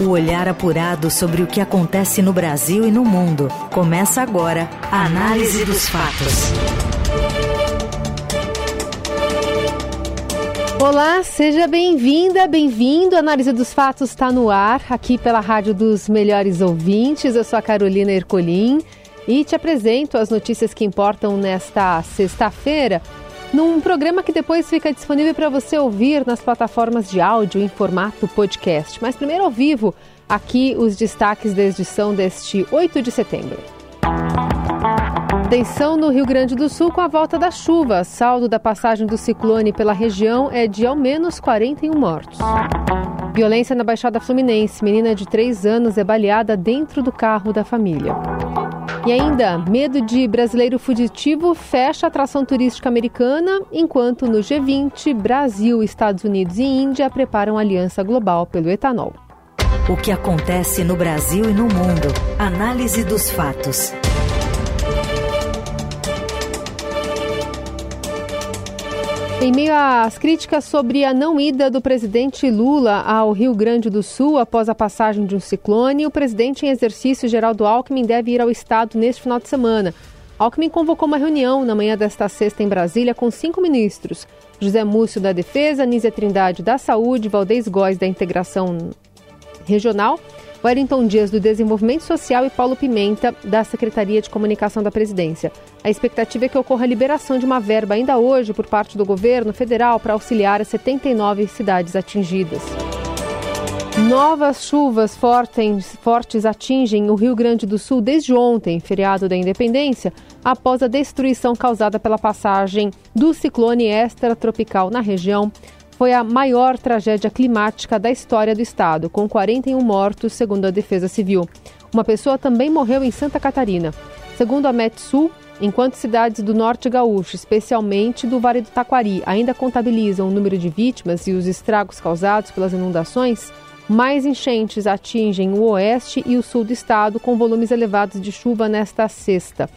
O olhar apurado sobre o que acontece no Brasil e no mundo. Começa agora a Análise dos Fatos. Olá, seja bem-vinda, bem-vindo. A Análise dos Fatos está no ar, aqui pela Rádio dos Melhores Ouvintes. Eu sou a Carolina Ercolim e te apresento as notícias que importam nesta sexta-feira num programa que depois fica disponível para você ouvir nas plataformas de áudio em formato podcast. Mas primeiro ao vivo, aqui os destaques da edição deste 8 de setembro. Tensão no Rio Grande do Sul com a volta da chuva. Saldo da passagem do ciclone pela região é de ao menos 41 mortos. Violência na Baixada Fluminense. Menina de 3 anos é baleada dentro do carro da família. E ainda, medo de brasileiro fugitivo fecha atração turística americana, enquanto no G20, Brasil, Estados Unidos e Índia preparam aliança global pelo etanol. O que acontece no Brasil e no mundo. Análise dos fatos. Em meio às críticas sobre a não ida do presidente Lula ao Rio Grande do Sul após a passagem de um ciclone, o presidente em exercício, Geraldo Alckmin, deve ir ao estado neste final de semana. Alckmin convocou uma reunião na manhã desta sexta em Brasília com cinco ministros: José Múcio da Defesa, Nízia Trindade da Saúde, Valdez Góes da Integração Regional Wellington Dias, do Desenvolvimento Social, e Paulo Pimenta, da Secretaria de Comunicação da Presidência. A expectativa é que ocorra a liberação de uma verba ainda hoje por parte do governo federal para auxiliar as 79 cidades atingidas. Novas chuvas fortes, fortes atingem o Rio Grande do Sul desde ontem, feriado da Independência, após a destruição causada pela passagem do ciclone extratropical na região foi a maior tragédia climática da história do estado, com 41 mortos, segundo a Defesa Civil. Uma pessoa também morreu em Santa Catarina. Segundo a Metsul, enquanto cidades do norte gaúcho, especialmente do Vale do Taquari, ainda contabilizam o número de vítimas e os estragos causados pelas inundações, mais enchentes atingem o oeste e o sul do estado, com volumes elevados de chuva nesta sexta.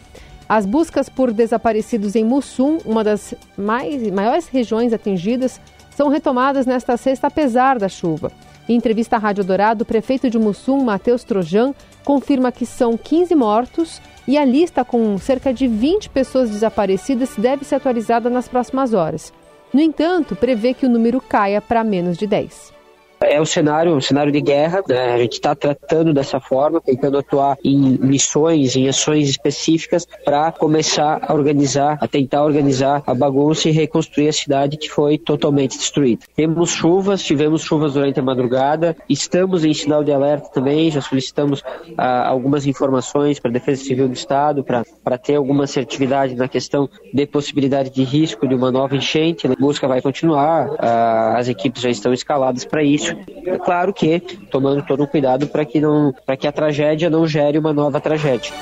As buscas por desaparecidos em Mussum, uma das mais, maiores regiões atingidas, são retomadas nesta sexta apesar da chuva. Em entrevista à Rádio Dourado, o prefeito de Mussum, Matheus Trojan, confirma que são 15 mortos e a lista com cerca de 20 pessoas desaparecidas deve ser atualizada nas próximas horas. No entanto, prevê que o número caia para menos de 10. É um cenário, um cenário de guerra, né? a gente está tratando dessa forma, tentando atuar em missões, em ações específicas para começar a organizar, a tentar organizar a bagunça e reconstruir a cidade que foi totalmente destruída. Temos chuvas, tivemos chuvas durante a madrugada, estamos em sinal de alerta também, já solicitamos ah, algumas informações para a Defesa Civil do Estado, para ter alguma assertividade na questão de possibilidade de risco de uma nova enchente. A busca vai continuar, ah, as equipes já estão escaladas para isso é claro que tomando todo o cuidado para que não, que a tragédia não gere uma nova tragédia.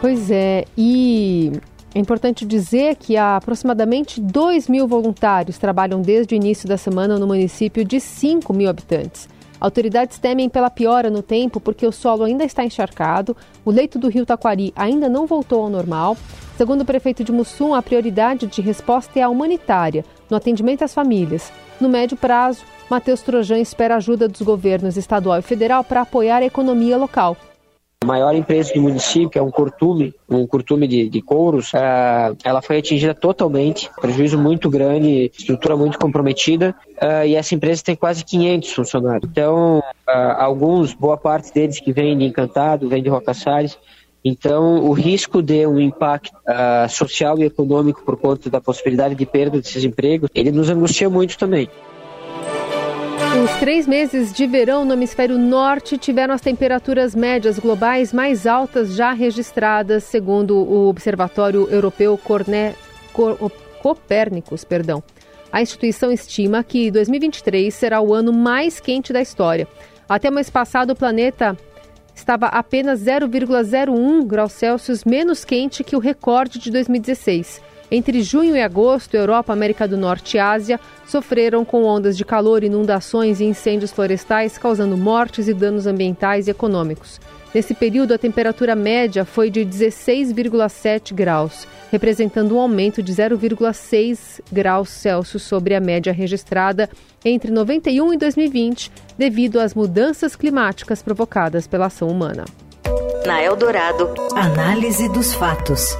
Pois é, e é importante dizer que aproximadamente 2 mil voluntários trabalham desde o início da semana no município de 5 mil habitantes. Autoridades temem pela piora no tempo porque o solo ainda está encharcado, o leito do rio Taquari ainda não voltou ao normal. Segundo o prefeito de Mussum, a prioridade de resposta é a humanitária, no atendimento às famílias. No médio prazo, Matheus Trojan espera ajuda dos governos estadual e federal para apoiar a economia local. A maior empresa do município, é um curtume, um curtume de, de couros, uh, ela foi atingida totalmente, prejuízo muito grande, estrutura muito comprometida, uh, e essa empresa tem quase 500 funcionários. Então, uh, alguns, boa parte deles que vêm de Encantado, vêm de Roca Salles, então, o risco de um impacto uh, social e econômico por conta da possibilidade de perda desses empregos, ele nos angustia muito também. Os três meses de verão no hemisfério norte tiveram as temperaturas médias globais mais altas já registradas, segundo o Observatório Europeu Corne... Copérnicos. Perdão. A instituição estima que 2023 será o ano mais quente da história. Até o mês passado, o planeta estava apenas 0,01 graus Celsius menos quente que o recorde de 2016. Entre junho e agosto, Europa, América do Norte e Ásia sofreram com ondas de calor, inundações e incêndios florestais, causando mortes e danos ambientais e econômicos. Nesse período, a temperatura média foi de 16,7 graus, representando um aumento de 0,6 graus Celsius sobre a média registrada entre 91 e 2020, devido às mudanças climáticas provocadas pela ação humana. Na Eldorado, análise dos fatos.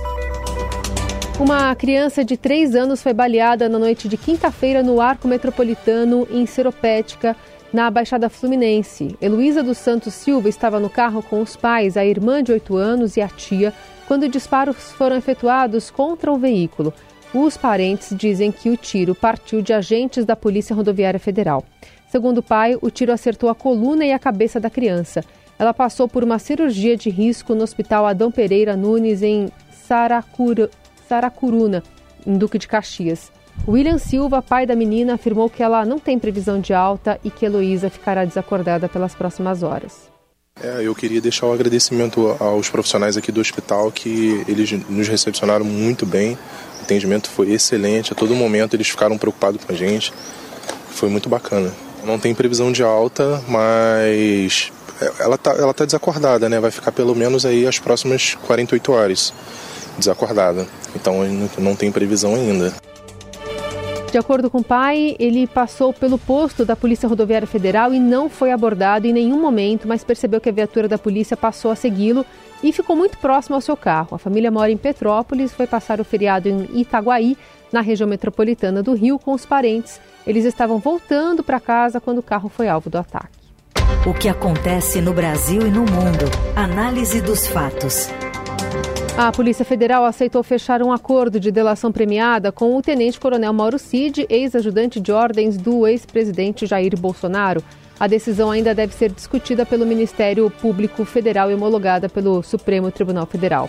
Uma criança de 3 anos foi baleada na noite de quinta-feira no arco metropolitano em Seropédica, na Baixada Fluminense. Heloísa dos Santos Silva estava no carro com os pais, a irmã de 8 anos e a tia, quando disparos foram efetuados contra o veículo. Os parentes dizem que o tiro partiu de agentes da Polícia Rodoviária Federal. Segundo o pai, o tiro acertou a coluna e a cabeça da criança. Ela passou por uma cirurgia de risco no Hospital Adão Pereira Nunes, em Saracura, Saracuruna, em Duque de Caxias. William Silva, pai da menina, afirmou que ela não tem previsão de alta e que Heloísa ficará desacordada pelas próximas horas. É, eu queria deixar o agradecimento aos profissionais aqui do hospital que eles nos recepcionaram muito bem. O atendimento foi excelente, a todo momento eles ficaram preocupados com a gente. Foi muito bacana. Não tem previsão de alta, mas ela tá, ela tá desacordada, né? Vai ficar pelo menos aí as próximas 48 horas desacordada. Então não tem previsão ainda. De acordo com o pai, ele passou pelo posto da Polícia Rodoviária Federal e não foi abordado em nenhum momento, mas percebeu que a viatura da polícia passou a segui-lo e ficou muito próximo ao seu carro. A família mora em Petrópolis, foi passar o feriado em Itaguaí, na região metropolitana do Rio, com os parentes. Eles estavam voltando para casa quando o carro foi alvo do ataque. O que acontece no Brasil e no mundo? Análise dos fatos. A Polícia Federal aceitou fechar um acordo de delação premiada com o tenente-coronel Mauro Cid, ex-ajudante de ordens do ex-presidente Jair Bolsonaro. A decisão ainda deve ser discutida pelo Ministério Público Federal e homologada pelo Supremo Tribunal Federal.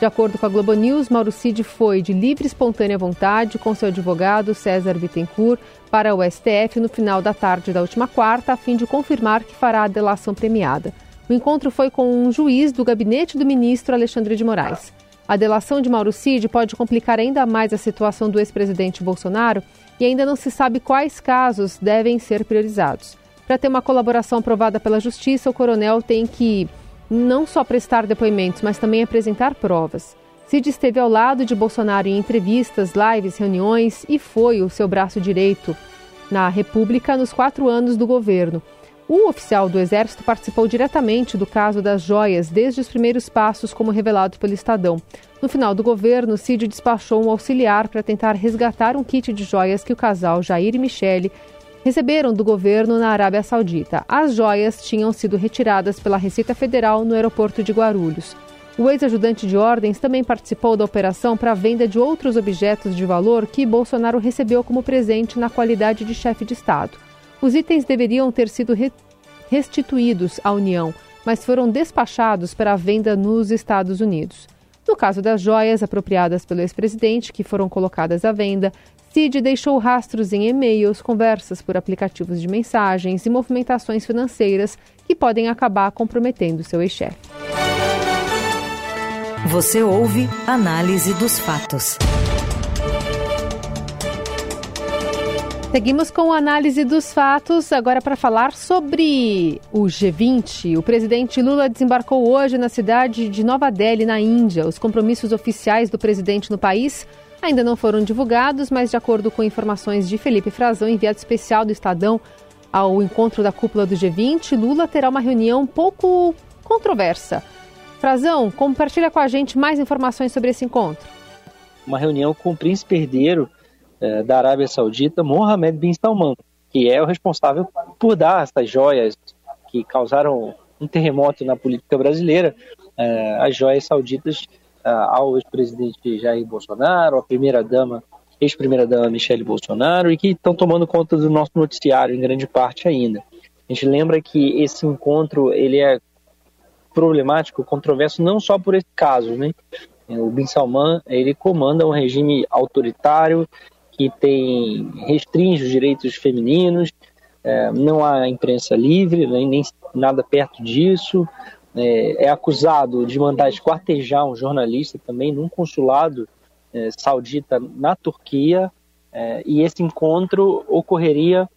De acordo com a Globo News, Mauro Cid foi de livre e espontânea vontade com seu advogado César Bittencourt para o STF no final da tarde da última quarta, a fim de confirmar que fará a delação premiada. O encontro foi com um juiz do gabinete do ministro Alexandre de Moraes. A delação de Mauro Cid pode complicar ainda mais a situação do ex-presidente Bolsonaro e ainda não se sabe quais casos devem ser priorizados. Para ter uma colaboração aprovada pela Justiça, o coronel tem que não só prestar depoimentos, mas também apresentar provas. Cid esteve ao lado de Bolsonaro em entrevistas, lives, reuniões e foi o seu braço direito na República nos quatro anos do governo. O oficial do Exército participou diretamente do caso das joias desde os primeiros passos, como revelado pelo Estadão. No final do governo, Cid despachou um auxiliar para tentar resgatar um kit de joias que o casal Jair e Michele receberam do governo na Arábia Saudita. As joias tinham sido retiradas pela Receita Federal no aeroporto de Guarulhos. O ex-ajudante de ordens também participou da operação para a venda de outros objetos de valor que Bolsonaro recebeu como presente na qualidade de chefe de Estado. Os itens deveriam ter sido re restituídos à União, mas foram despachados para venda nos Estados Unidos. No caso das joias apropriadas pelo ex-presidente, que foram colocadas à venda, Cid deixou rastros em e-mails, conversas por aplicativos de mensagens e movimentações financeiras que podem acabar comprometendo seu ex-chefe. Você ouve Análise dos Fatos. Seguimos com a análise dos fatos, agora para falar sobre o G20. O presidente Lula desembarcou hoje na cidade de Nova Delhi, na Índia. Os compromissos oficiais do presidente no país ainda não foram divulgados, mas de acordo com informações de Felipe Frazão, enviado especial do Estadão ao encontro da cúpula do G20, Lula terá uma reunião pouco controversa. Frazão, compartilha com a gente mais informações sobre esse encontro. Uma reunião com o príncipe herdeiro é, da Arábia Saudita, Mohammed bin Salman, que é o responsável por dar essas joias que causaram um terremoto na política brasileira, é, as joias sauditas é, ao ex-presidente Jair Bolsonaro, à primeira-dama, ex-primeira-dama Michele Bolsonaro, e que estão tomando conta do nosso noticiário em grande parte ainda. A gente lembra que esse encontro ele é problemático, controverso, não só por esse caso, né? O Bin Salman ele comanda um regime autoritário que tem restringe os direitos femininos, é, não há imprensa livre, nem, nem nada perto disso. É, é, acusado de mandar esquartejar um jornalista também num consulado eh, Saudita na Turquia, eh, e esse encontro ocorreria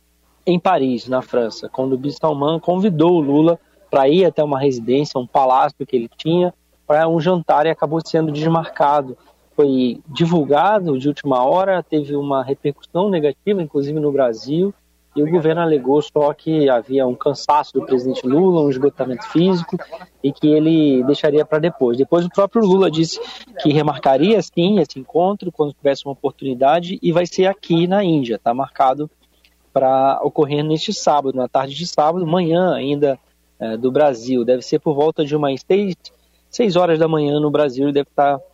em Paris, na França, quando o Bin Salman convidou o Lula para ir até uma residência, um palácio que ele tinha, para um jantar e acabou sendo desmarcado. Foi divulgado de última hora, teve uma repercussão negativa, inclusive no Brasil, e o governo alegou só que havia um cansaço do presidente Lula, um esgotamento físico e que ele deixaria para depois. Depois o próprio Lula disse que remarcaria sim esse encontro quando tivesse uma oportunidade e vai ser aqui na Índia, está marcado para ocorrer neste sábado, na tarde de sábado, manhã ainda é, do Brasil. Deve ser por volta de umas seis, seis horas da manhã no Brasil, deve estar tá,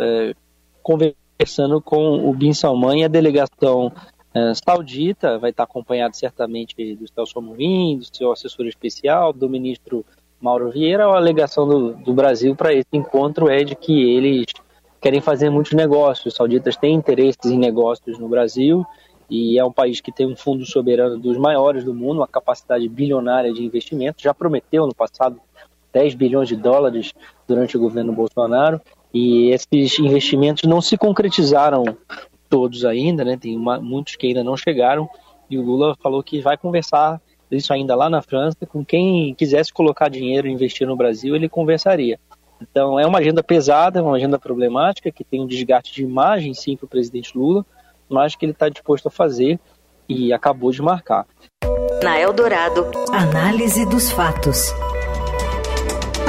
é, conversando com o Bin Salman e a delegação é, saudita, vai estar acompanhado certamente do Celso Amorim, do seu assessor especial, do ministro Mauro Vieira. A alegação do, do Brasil para esse encontro é de que eles querem fazer muitos negócios. Os sauditas têm interesses em negócios no Brasil e é um país que tem um fundo soberano dos maiores do mundo, uma capacidade bilionária de investimento. Já prometeu no passado 10 bilhões de dólares durante o governo Bolsonaro e esses investimentos não se concretizaram todos ainda, né? Tem uma, muitos que ainda não chegaram. E o Lula falou que vai conversar isso ainda lá na França com quem quisesse colocar dinheiro e investir no Brasil, ele conversaria. Então é uma agenda pesada, uma agenda problemática que tem um desgaste de imagem sim para o presidente Lula, mas que ele está disposto a fazer e acabou de marcar. Na Eldorado, análise dos fatos.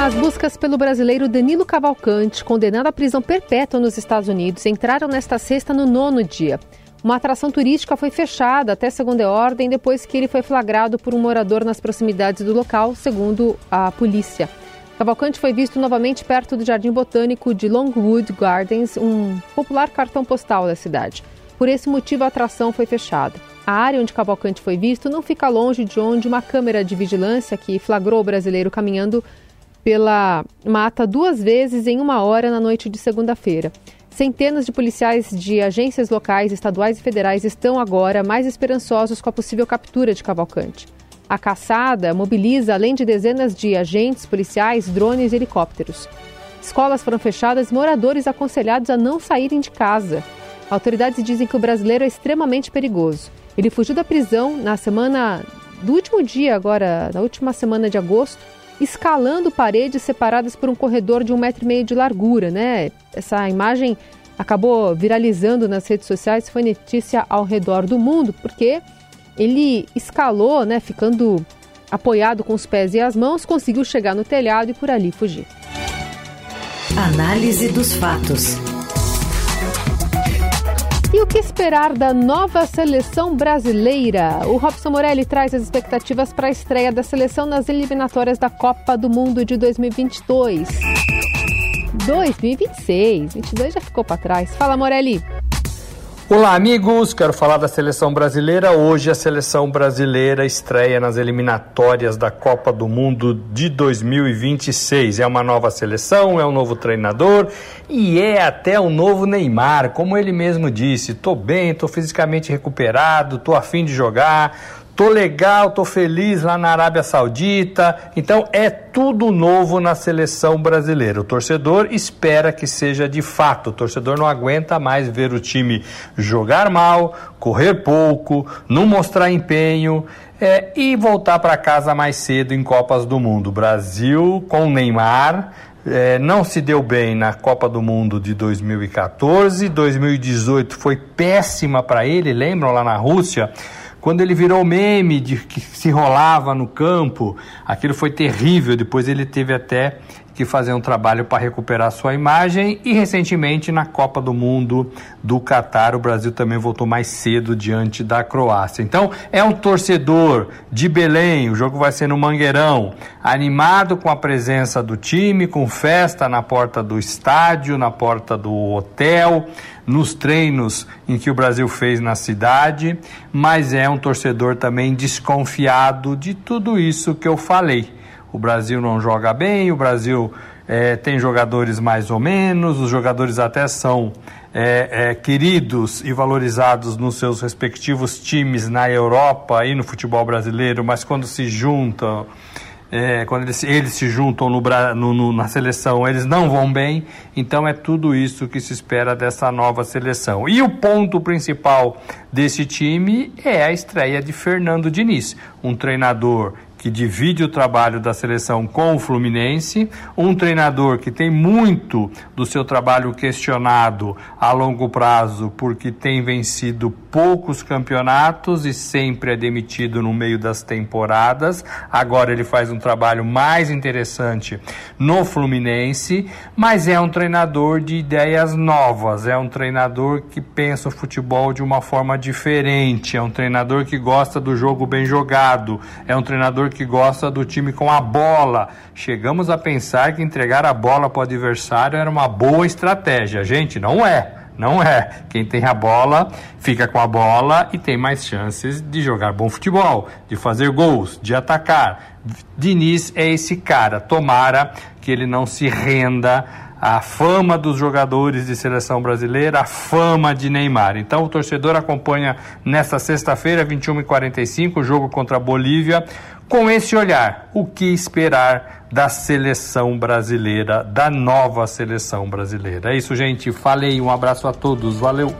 As buscas pelo brasileiro Danilo Cavalcante, condenado à prisão perpétua nos Estados Unidos, entraram nesta sexta no nono dia. Uma atração turística foi fechada até segunda ordem depois que ele foi flagrado por um morador nas proximidades do local, segundo a polícia. Cavalcante foi visto novamente perto do Jardim Botânico de Longwood Gardens, um popular cartão postal da cidade. Por esse motivo, a atração foi fechada. A área onde Cavalcante foi visto não fica longe de onde uma câmera de vigilância que flagrou o brasileiro caminhando pela mata duas vezes em uma hora na noite de segunda-feira. Centenas de policiais de agências locais, estaduais e federais estão agora mais esperançosos com a possível captura de Cavalcante. A caçada mobiliza, além de dezenas de agentes policiais, drones e helicópteros. Escolas foram fechadas moradores aconselhados a não saírem de casa. Autoridades dizem que o brasileiro é extremamente perigoso. Ele fugiu da prisão na semana do último dia, agora, na última semana de agosto, escalando paredes separadas por um corredor de um metro e meio de largura, né? Essa imagem acabou viralizando nas redes sociais, foi notícia ao redor do mundo, porque ele escalou, né, ficando apoiado com os pés e as mãos, conseguiu chegar no telhado e por ali fugir. Análise dos fatos. O que esperar da nova seleção brasileira? O Robson Morelli traz as expectativas para a estreia da seleção nas eliminatórias da Copa do Mundo de 2022. 2026, 22 já ficou para trás. Fala, Morelli. Olá, amigos. Quero falar da seleção brasileira. Hoje a seleção brasileira estreia nas eliminatórias da Copa do Mundo de 2026. É uma nova seleção, é um novo treinador e é até o um novo Neymar, como ele mesmo disse. Tô bem, tô fisicamente recuperado, tô afim de jogar Tô legal, tô feliz lá na Arábia Saudita. Então é tudo novo na seleção brasileira. O torcedor espera que seja de fato. O torcedor não aguenta mais ver o time jogar mal, correr pouco, não mostrar empenho. É, e voltar para casa mais cedo em Copas do Mundo. Brasil com Neymar é, não se deu bem na Copa do Mundo de 2014, 2018 foi péssima para ele, lembram lá na Rússia? Quando ele virou meme de que se rolava no campo, aquilo foi terrível. Depois ele teve até que fazer um trabalho para recuperar sua imagem. E recentemente na Copa do Mundo do Catar o Brasil também voltou mais cedo diante da Croácia. Então é um torcedor de Belém, o jogo vai ser no Mangueirão, animado com a presença do time, com festa na porta do estádio, na porta do hotel, nos treinos em que o Brasil fez na cidade, mas é um torcedor também desconfiado de tudo isso que eu falei o Brasil não joga bem, o Brasil é, tem jogadores mais ou menos, os jogadores até são é, é, queridos e valorizados nos seus respectivos times na Europa e no futebol brasileiro, mas quando se juntam é, quando eles, eles se juntam no, no, no, na seleção, eles não vão bem. Então é tudo isso que se espera dessa nova seleção. E o ponto principal desse time é a estreia de Fernando Diniz, um treinador que divide o trabalho da seleção com o Fluminense, um treinador que tem muito do seu trabalho questionado a longo prazo porque tem vencido poucos campeonatos e sempre é demitido no meio das temporadas. Agora ele faz um trabalho mais interessante no Fluminense, mas é um treinador de ideias novas, é um treinador que pensa o futebol de uma forma diferente, é um treinador que gosta do jogo bem jogado, é um treinador que gosta do time com a bola. Chegamos a pensar que entregar a bola para o adversário era uma boa estratégia. Gente, não é. Não é. Quem tem a bola fica com a bola e tem mais chances de jogar bom futebol, de fazer gols, de atacar. Diniz é esse cara. Tomara que ele não se renda à fama dos jogadores de seleção brasileira, a fama de Neymar. Então o torcedor acompanha nesta sexta-feira, 21h45, o jogo contra a Bolívia com esse olhar, o que esperar da seleção brasileira, da nova seleção brasileira? É isso, gente. Falei, um abraço a todos. Valeu.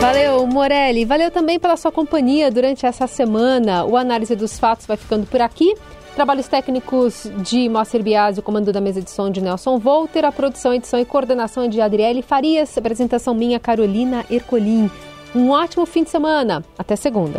Valeu, Morelli. Valeu também pela sua companhia durante essa semana. O Análise dos Fatos vai ficando por aqui. Trabalhos técnicos de Moacir Biasi, o comando da mesa de som de Nelson Volter, a produção, edição e coordenação de Adriele Farias, apresentação minha, Carolina Ercolim. Um ótimo fim de semana. Até segunda.